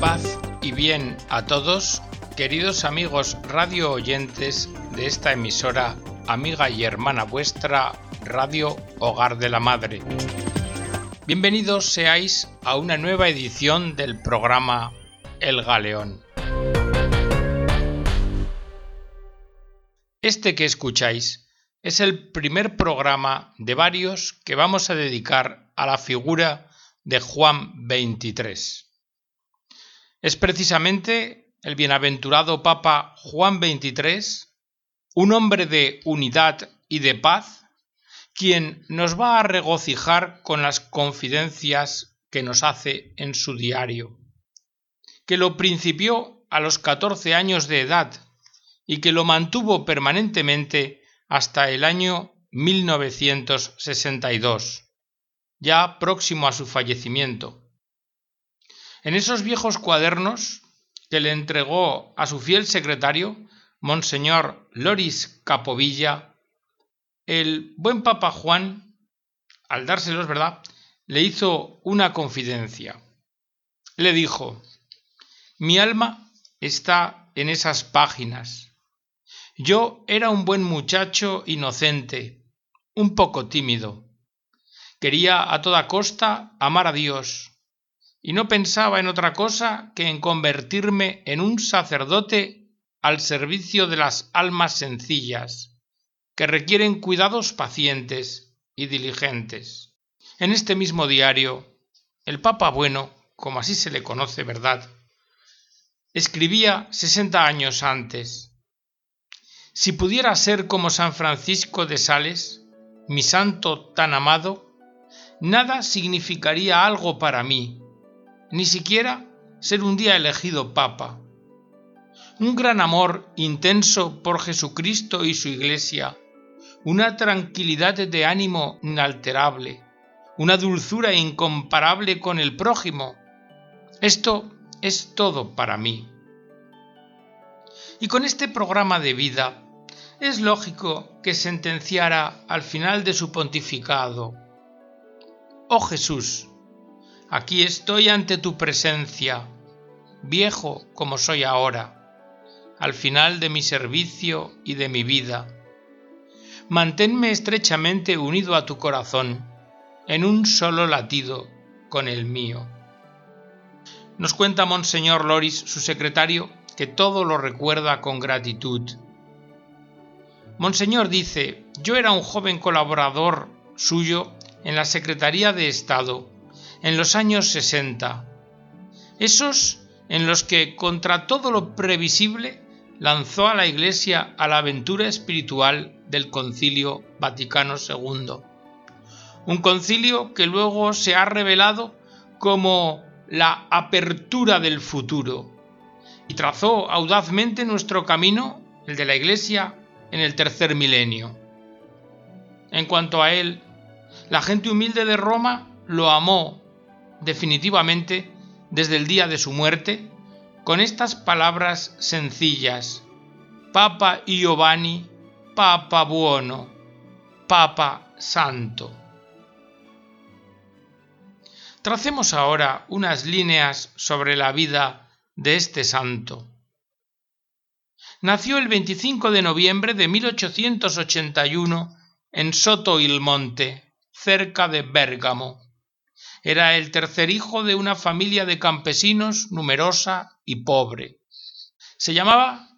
Paz y bien a todos, queridos amigos radio oyentes de esta emisora, amiga y hermana vuestra, Radio Hogar de la Madre. Bienvenidos seáis a una nueva edición del programa El Galeón. Este que escucháis es el primer programa de varios que vamos a dedicar a la figura de Juan 23. Es precisamente el bienaventurado Papa Juan XXIII, un hombre de unidad y de paz, quien nos va a regocijar con las confidencias que nos hace en su diario, que lo principió a los 14 años de edad y que lo mantuvo permanentemente hasta el año 1962, ya próximo a su fallecimiento en esos viejos cuadernos que le entregó a su fiel secretario, Monseñor Loris Capovilla, el buen Papa Juan, al dárselos, ¿verdad?, le hizo una confidencia. Le dijo, mi alma está en esas páginas. Yo era un buen muchacho inocente, un poco tímido. Quería a toda costa amar a Dios, y no pensaba en otra cosa que en convertirme en un sacerdote al servicio de las almas sencillas, que requieren cuidados pacientes y diligentes. En este mismo diario, el Papa Bueno, como así se le conoce, ¿verdad? Escribía sesenta años antes. Si pudiera ser como San Francisco de Sales, mi santo tan amado, nada significaría algo para mí, ni siquiera ser un día elegido papa. Un gran amor intenso por Jesucristo y su Iglesia, una tranquilidad de ánimo inalterable, una dulzura incomparable con el prójimo. Esto es todo para mí. Y con este programa de vida es lógico que sentenciara al final de su pontificado, Oh Jesús, Aquí estoy ante tu presencia, viejo como soy ahora, al final de mi servicio y de mi vida. Manténme estrechamente unido a tu corazón, en un solo latido con el mío. Nos cuenta Monseñor Loris, su secretario, que todo lo recuerda con gratitud. Monseñor dice, yo era un joven colaborador suyo en la Secretaría de Estado en los años 60, esos en los que contra todo lo previsible lanzó a la Iglesia a la aventura espiritual del Concilio Vaticano II. Un concilio que luego se ha revelado como la apertura del futuro y trazó audazmente nuestro camino, el de la Iglesia, en el tercer milenio. En cuanto a él, la gente humilde de Roma lo amó definitivamente desde el día de su muerte con estas palabras sencillas, Papa Giovanni, Papa Buono, Papa Santo. Tracemos ahora unas líneas sobre la vida de este santo. Nació el 25 de noviembre de 1881 en Soto il Monte, cerca de Bérgamo. Era el tercer hijo de una familia de campesinos numerosa y pobre. Se llamaba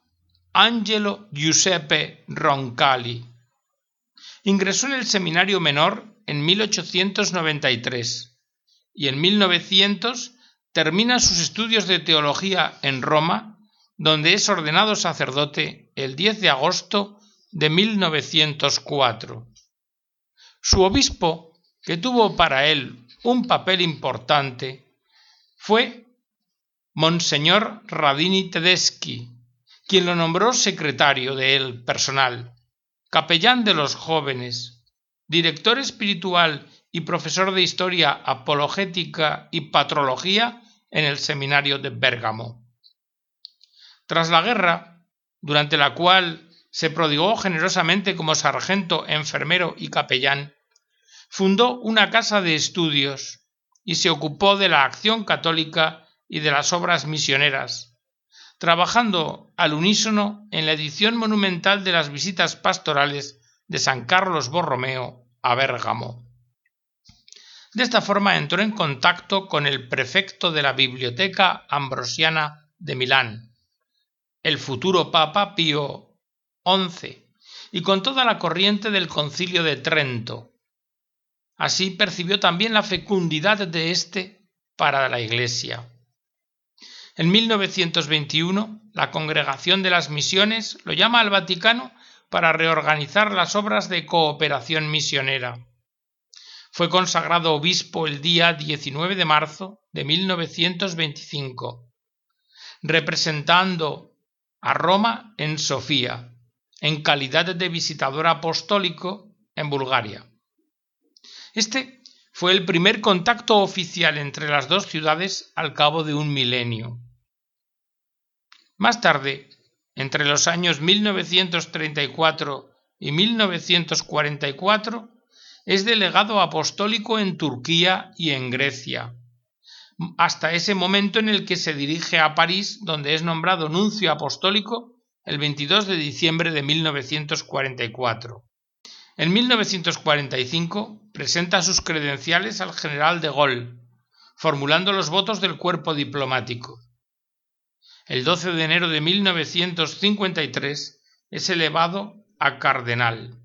Angelo Giuseppe Roncalli. Ingresó en el seminario menor en 1893 y en 1900 termina sus estudios de teología en Roma, donde es ordenado sacerdote el 10 de agosto de 1904. Su obispo, que tuvo para él un papel importante fue Monseñor Radini Tedeschi, quien lo nombró secretario de él personal, capellán de los jóvenes, director espiritual y profesor de historia apologética y patrología en el seminario de Bérgamo. Tras la guerra, durante la cual se prodigó generosamente como sargento, enfermero y capellán, fundó una casa de estudios y se ocupó de la acción católica y de las obras misioneras, trabajando al unísono en la edición monumental de las visitas pastorales de San Carlos Borromeo a Bérgamo. De esta forma entró en contacto con el prefecto de la Biblioteca Ambrosiana de Milán, el futuro Papa Pío XI, y con toda la corriente del Concilio de Trento. Así percibió también la fecundidad de éste para la Iglesia. En 1921, la Congregación de las Misiones lo llama al Vaticano para reorganizar las obras de cooperación misionera. Fue consagrado obispo el día 19 de marzo de 1925, representando a Roma en Sofía, en calidad de visitador apostólico en Bulgaria. Este fue el primer contacto oficial entre las dos ciudades al cabo de un milenio. Más tarde, entre los años 1934 y 1944, es delegado apostólico en Turquía y en Grecia, hasta ese momento en el que se dirige a París, donde es nombrado nuncio apostólico el 22 de diciembre de 1944. En 1945 presenta sus credenciales al general de Gaulle, formulando los votos del cuerpo diplomático el 12 de enero de 1953 es elevado a cardenal.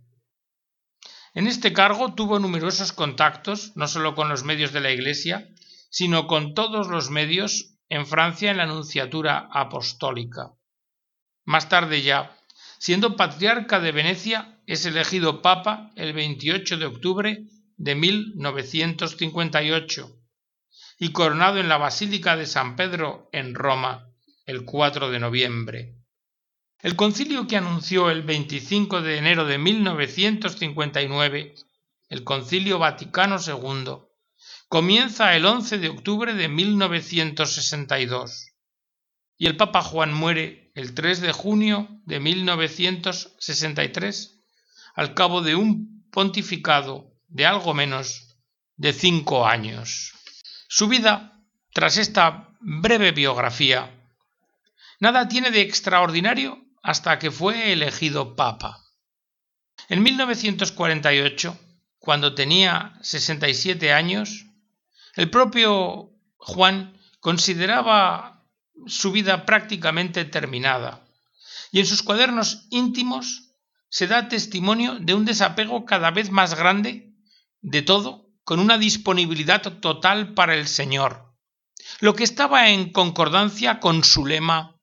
En este cargo tuvo numerosos contactos, no solo con los medios de la Iglesia, sino con todos los medios en Francia en la Anunciatura Apostólica. Más tarde ya, siendo patriarca de Venecia, es elegido papa el 28 de octubre de 1958 y coronado en la Basílica de San Pedro en Roma el 4 de noviembre. El concilio que anunció el 25 de enero de 1959, el Concilio Vaticano II, comienza el 11 de octubre de 1962 y el Papa Juan muere el 3 de junio de 1963 al cabo de un pontificado de algo menos de cinco años. Su vida, tras esta breve biografía, Nada tiene de extraordinario hasta que fue elegido papa. En 1948, cuando tenía 67 años, el propio Juan consideraba su vida prácticamente terminada y en sus cuadernos íntimos se da testimonio de un desapego cada vez más grande de todo con una disponibilidad total para el Señor, lo que estaba en concordancia con su lema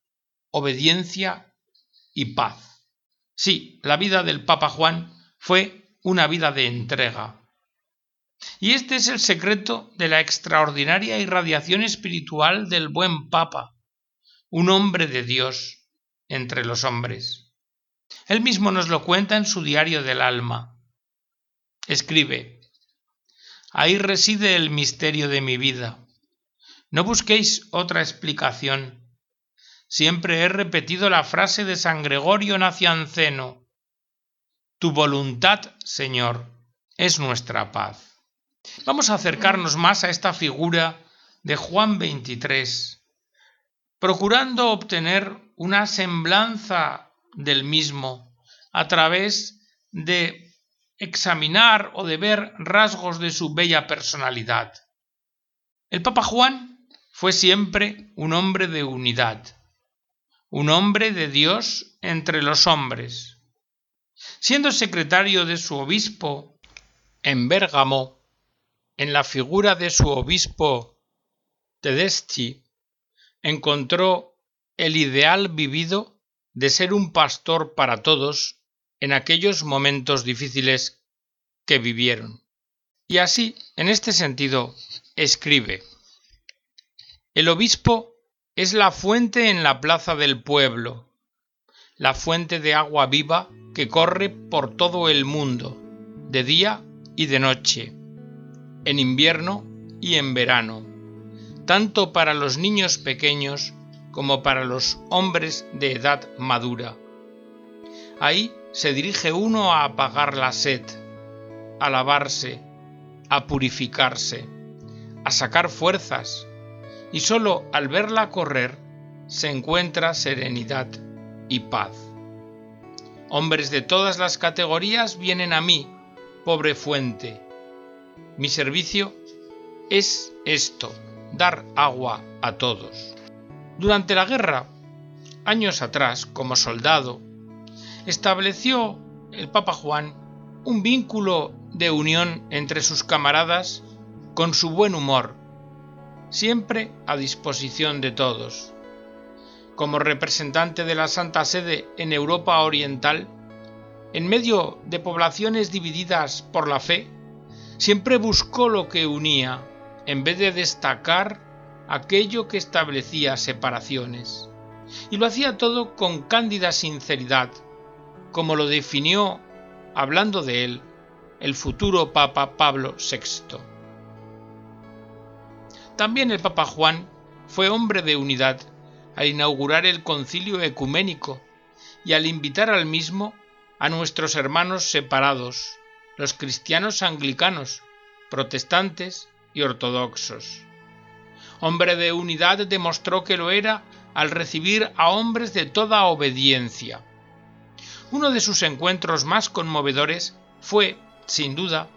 obediencia y paz. Sí, la vida del Papa Juan fue una vida de entrega. Y este es el secreto de la extraordinaria irradiación espiritual del buen Papa, un hombre de Dios entre los hombres. Él mismo nos lo cuenta en su diario del alma. Escribe, Ahí reside el misterio de mi vida. No busquéis otra explicación siempre he repetido la frase de San Gregorio Nacianceno Tu voluntad, Señor, es nuestra paz. Vamos a acercarnos más a esta figura de Juan 23, procurando obtener una semblanza del mismo a través de examinar o de ver rasgos de su bella personalidad. El Papa Juan fue siempre un hombre de unidad un hombre de Dios entre los hombres. Siendo secretario de su obispo en Bérgamo, en la figura de su obispo Tedeschi, encontró el ideal vivido de ser un pastor para todos en aquellos momentos difíciles que vivieron. Y así, en este sentido, escribe, el obispo es la fuente en la plaza del pueblo, la fuente de agua viva que corre por todo el mundo, de día y de noche, en invierno y en verano, tanto para los niños pequeños como para los hombres de edad madura. Ahí se dirige uno a apagar la sed, a lavarse, a purificarse, a sacar fuerzas, y sólo al verla correr se encuentra serenidad y paz. Hombres de todas las categorías vienen a mí, pobre fuente. Mi servicio es esto, dar agua a todos. Durante la guerra, años atrás, como soldado, estableció el Papa Juan un vínculo de unión entre sus camaradas con su buen humor, siempre a disposición de todos. Como representante de la Santa Sede en Europa Oriental, en medio de poblaciones divididas por la fe, siempre buscó lo que unía, en vez de destacar aquello que establecía separaciones. Y lo hacía todo con cándida sinceridad, como lo definió, hablando de él, el futuro Papa Pablo VI. También el Papa Juan fue hombre de unidad al inaugurar el concilio ecuménico y al invitar al mismo a nuestros hermanos separados, los cristianos anglicanos, protestantes y ortodoxos. Hombre de unidad demostró que lo era al recibir a hombres de toda obediencia. Uno de sus encuentros más conmovedores fue, sin duda,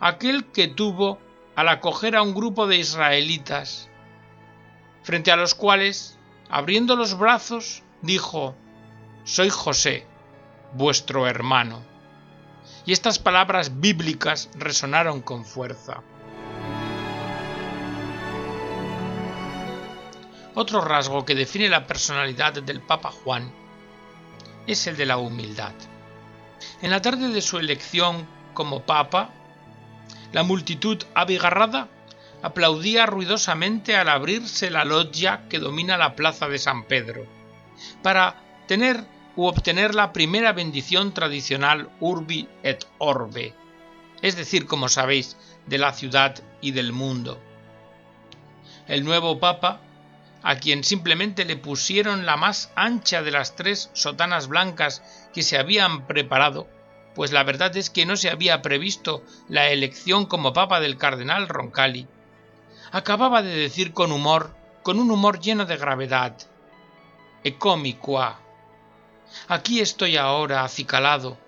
aquel que tuvo al acoger a un grupo de israelitas, frente a los cuales, abriendo los brazos, dijo, Soy José, vuestro hermano. Y estas palabras bíblicas resonaron con fuerza. Otro rasgo que define la personalidad del Papa Juan es el de la humildad. En la tarde de su elección como Papa, la multitud abigarrada aplaudía ruidosamente al abrirse la loggia que domina la plaza de San Pedro, para tener u obtener la primera bendición tradicional urbi et orbe, es decir, como sabéis, de la ciudad y del mundo. El nuevo Papa, a quien simplemente le pusieron la más ancha de las tres sotanas blancas que se habían preparado, pues la verdad es que no se había previsto la elección como papa del cardenal Roncalli, acababa de decir con humor, con un humor lleno de gravedad, Eccomi qua. Aquí estoy ahora acicalado,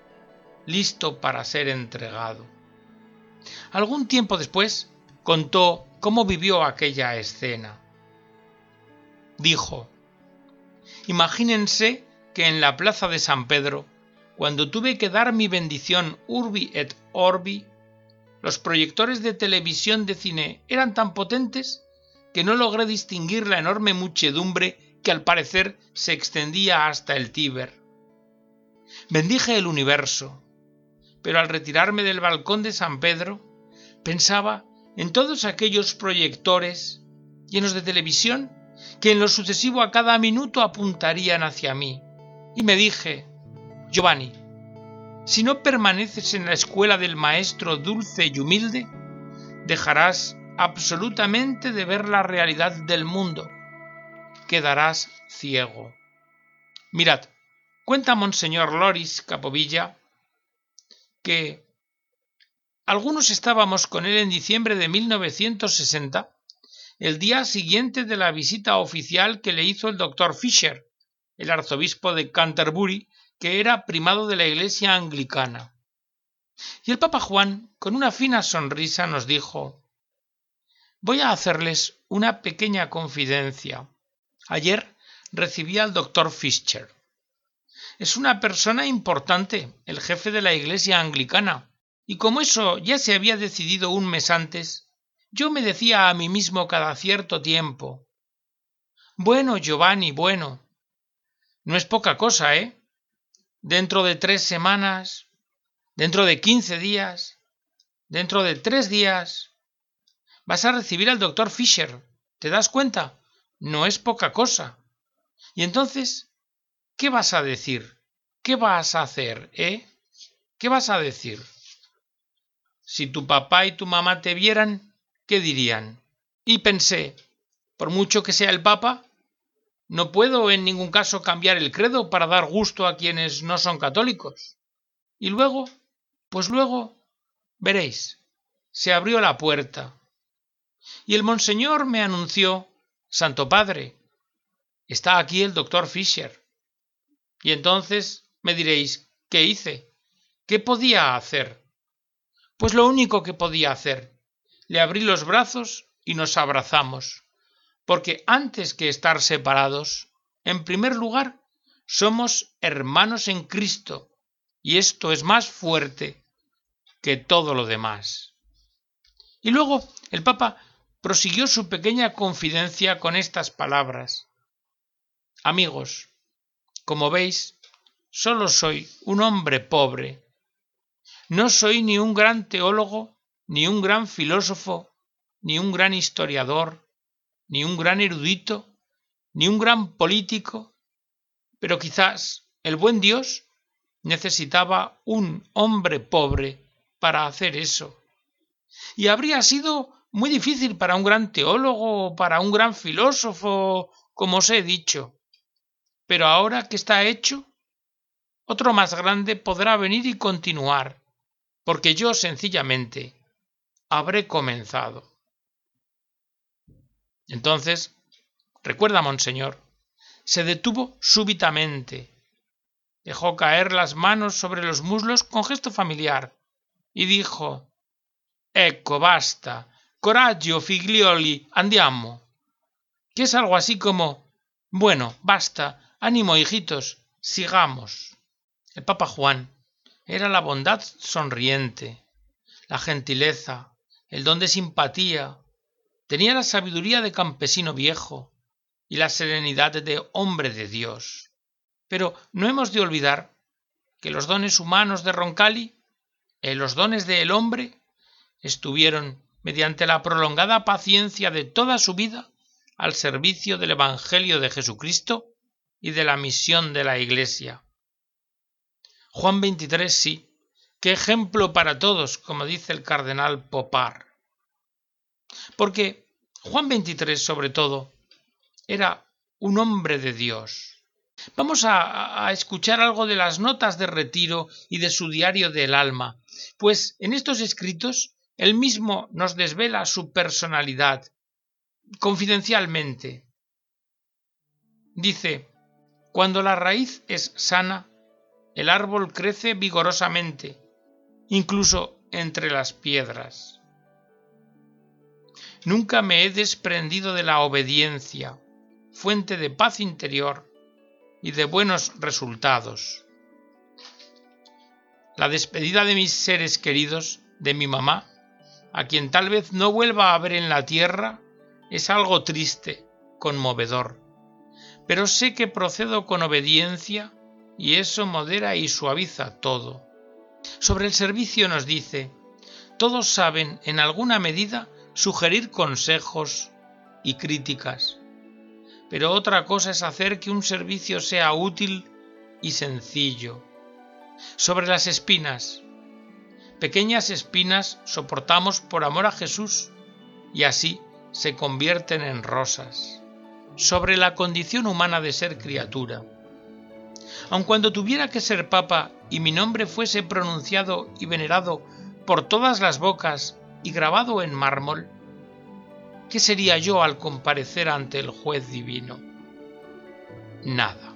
listo para ser entregado. Algún tiempo después contó cómo vivió aquella escena. Dijo, Imagínense que en la plaza de San Pedro cuando tuve que dar mi bendición urbi et orbi, los proyectores de televisión de cine eran tan potentes que no logré distinguir la enorme muchedumbre que al parecer se extendía hasta el Tíber. Bendije el universo, pero al retirarme del balcón de San Pedro, pensaba en todos aquellos proyectores llenos de televisión que en lo sucesivo a cada minuto apuntarían hacia mí, y me dije, Giovanni, si no permaneces en la escuela del maestro dulce y humilde, dejarás absolutamente de ver la realidad del mundo. Quedarás ciego. Mirad, cuenta Monseñor Loris Capovilla que algunos estábamos con él en diciembre de 1960, el día siguiente de la visita oficial que le hizo el doctor Fisher, el arzobispo de Canterbury, que era primado de la Iglesia anglicana. Y el Papa Juan, con una fina sonrisa, nos dijo Voy a hacerles una pequeña confidencia. Ayer recibí al doctor Fischer. Es una persona importante, el jefe de la Iglesia anglicana, y como eso ya se había decidido un mes antes, yo me decía a mí mismo cada cierto tiempo Bueno, Giovanni, bueno. No es poca cosa, ¿eh? dentro de tres semanas, dentro de quince días, dentro de tres días, vas a recibir al doctor Fisher. ¿Te das cuenta? No es poca cosa. Y entonces, ¿qué vas a decir? ¿Qué vas a hacer, eh? ¿Qué vas a decir? Si tu papá y tu mamá te vieran, ¿qué dirían? Y pensé, por mucho que sea el papa, no puedo en ningún caso cambiar el credo para dar gusto a quienes no son católicos. Y luego, pues luego, veréis, se abrió la puerta. Y el monseñor me anunció, Santo Padre, está aquí el doctor Fisher. Y entonces me diréis, ¿qué hice? ¿Qué podía hacer? Pues lo único que podía hacer. Le abrí los brazos y nos abrazamos. Porque antes que estar separados, en primer lugar, somos hermanos en Cristo. Y esto es más fuerte que todo lo demás. Y luego el Papa prosiguió su pequeña confidencia con estas palabras. Amigos, como veis, solo soy un hombre pobre. No soy ni un gran teólogo, ni un gran filósofo, ni un gran historiador, ni un gran erudito, ni un gran político, pero quizás el buen Dios necesitaba un hombre pobre para hacer eso. Y habría sido muy difícil para un gran teólogo o para un gran filósofo, como os he dicho. Pero ahora que está hecho, otro más grande podrá venir y continuar, porque yo sencillamente habré comenzado. Entonces, recuerda, monseñor, se detuvo súbitamente, dejó caer las manos sobre los muslos con gesto familiar y dijo Ecco, basta. Coraggio, figlioli, andiamo. Que es algo así como Bueno, basta. Ánimo, hijitos, sigamos. El Papa Juan era la bondad sonriente, la gentileza, el don de simpatía, tenía la sabiduría de campesino viejo y la serenidad de hombre de Dios. Pero no hemos de olvidar que los dones humanos de Roncalli, eh, los dones del hombre, estuvieron, mediante la prolongada paciencia de toda su vida, al servicio del Evangelio de Jesucristo y de la misión de la Iglesia. Juan 23 sí, qué ejemplo para todos, como dice el cardenal Popar. Porque Juan 23, sobre todo, era un hombre de Dios. Vamos a, a, escuchar algo de las notas de retiro y de su diario del alma, pues en estos escritos él mismo nos desvela su personalidad confidencialmente. Dice, cuando la raíz es sana, el árbol crece vigorosamente, incluso entre las piedras. Nunca me he desprendido de la obediencia, fuente de paz interior y de buenos resultados. La despedida de mis seres queridos, de mi mamá, a quien tal vez no vuelva a ver en la tierra, es algo triste, conmovedor. Pero sé que procedo con obediencia y eso modera y suaviza todo. Sobre el servicio nos dice, todos saben en alguna medida sugerir consejos y críticas, pero otra cosa es hacer que un servicio sea útil y sencillo. Sobre las espinas, pequeñas espinas soportamos por amor a Jesús y así se convierten en rosas. Sobre la condición humana de ser criatura. Aun cuando tuviera que ser papa y mi nombre fuese pronunciado y venerado por todas las bocas y grabado en mármol, ¿qué sería yo al comparecer ante el juez divino? Nada.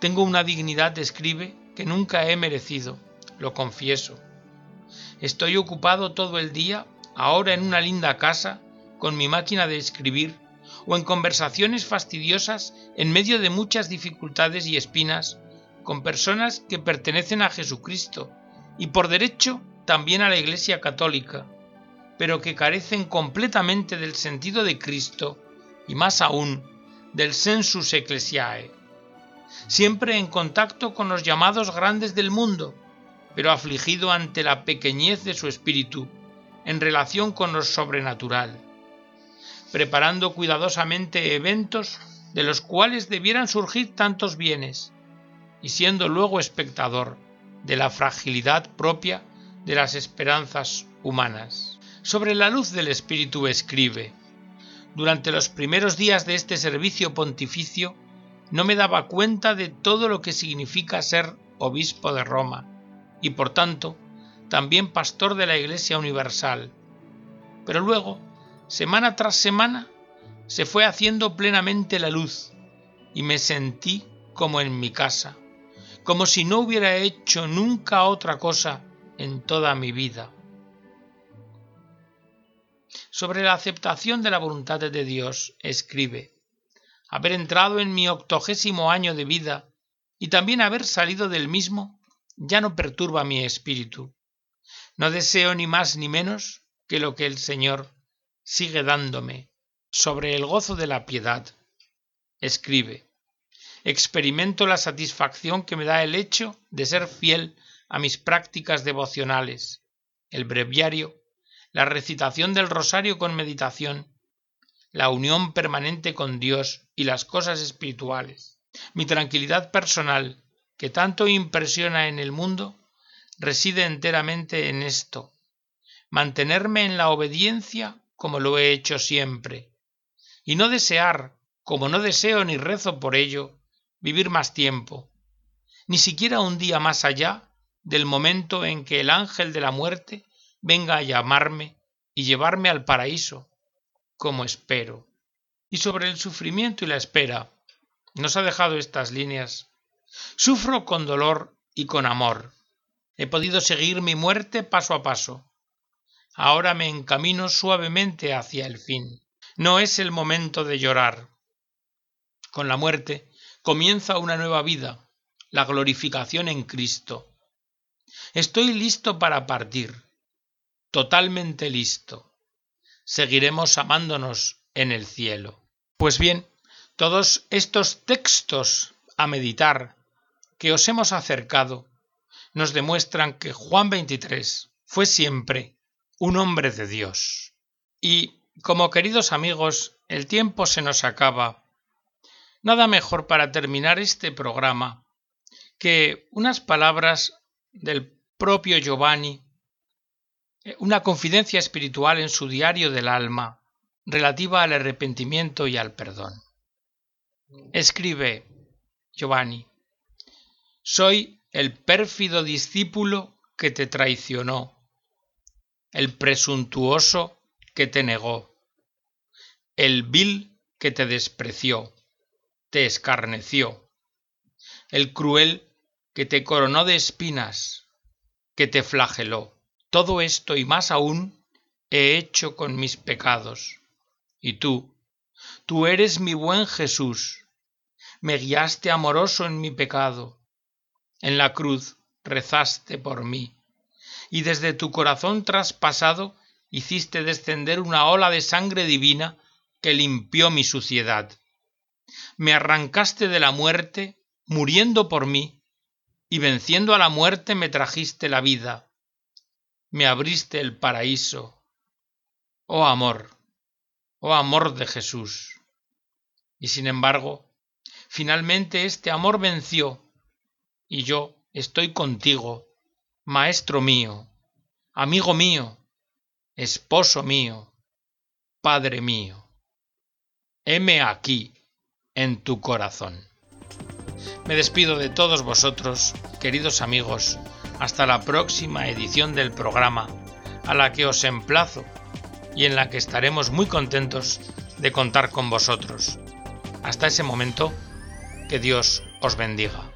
Tengo una dignidad, escribe, que nunca he merecido, lo confieso. Estoy ocupado todo el día, ahora en una linda casa, con mi máquina de escribir, o en conversaciones fastidiosas en medio de muchas dificultades y espinas, con personas que pertenecen a Jesucristo y por derecho también a la Iglesia Católica, pero que carecen completamente del sentido de Cristo y más aún del sensus ecclesiae. Siempre en contacto con los llamados grandes del mundo, pero afligido ante la pequeñez de su espíritu en relación con lo sobrenatural, preparando cuidadosamente eventos de los cuales debieran surgir tantos bienes, y siendo luego espectador de la fragilidad propia de las esperanzas humanas. Sobre la luz del Espíritu escribe, durante los primeros días de este servicio pontificio, no me daba cuenta de todo lo que significa ser obispo de Roma y por tanto también pastor de la Iglesia Universal. Pero luego semana tras semana, se fue haciendo plenamente la luz y me sentí como en mi casa, como si no hubiera hecho nunca otra cosa en toda mi vida. Sobre la aceptación de la voluntad de Dios, escribe, haber entrado en mi octogésimo año de vida y también haber salido del mismo ya no perturba mi espíritu. No deseo ni más ni menos que lo que el Señor sigue dándome sobre el gozo de la piedad. Escribe, experimento la satisfacción que me da el hecho de ser fiel a mis prácticas devocionales, el breviario, la recitación del rosario con meditación, la unión permanente con Dios y las cosas espirituales, mi tranquilidad personal, que tanto impresiona en el mundo, reside enteramente en esto, mantenerme en la obediencia como lo he hecho siempre, y no desear, como no deseo ni rezo por ello, vivir más tiempo, ni siquiera un día más allá del momento en que el ángel de la muerte venga a llamarme y llevarme al paraíso, como espero. Y sobre el sufrimiento y la espera, nos ha dejado estas líneas. Sufro con dolor y con amor. He podido seguir mi muerte paso a paso. Ahora me encamino suavemente hacia el fin. No es el momento de llorar. Con la muerte comienza una nueva vida, la glorificación en Cristo. Estoy listo para partir, totalmente listo. Seguiremos amándonos en el cielo. Pues bien, todos estos textos a meditar que os hemos acercado nos demuestran que Juan 23 fue siempre un hombre de Dios. Y, como queridos amigos, el tiempo se nos acaba Nada mejor para terminar este programa que unas palabras del propio Giovanni, eh, una confidencia espiritual en su diario del alma relativa al arrepentimiento y al perdón. Escribe Giovanni, soy el pérfido discípulo que te traicionó, el presuntuoso que te negó, el vil que te despreció te escarneció, el cruel que te coronó de espinas, que te flageló. Todo esto y más aún he hecho con mis pecados. Y tú, tú eres mi buen Jesús, me guiaste amoroso en mi pecado. En la cruz rezaste por mí, y desde tu corazón traspasado hiciste descender una ola de sangre divina que limpió mi suciedad me arrancaste de la muerte, muriendo por mí, y venciendo a la muerte me trajiste la vida, me abriste el paraíso. Oh amor, oh amor de Jesús. Y sin embargo, finalmente este amor venció, y yo estoy contigo, maestro mío, amigo mío, esposo mío, padre mío. Heme aquí en tu corazón. Me despido de todos vosotros, queridos amigos, hasta la próxima edición del programa, a la que os emplazo y en la que estaremos muy contentos de contar con vosotros. Hasta ese momento, que Dios os bendiga.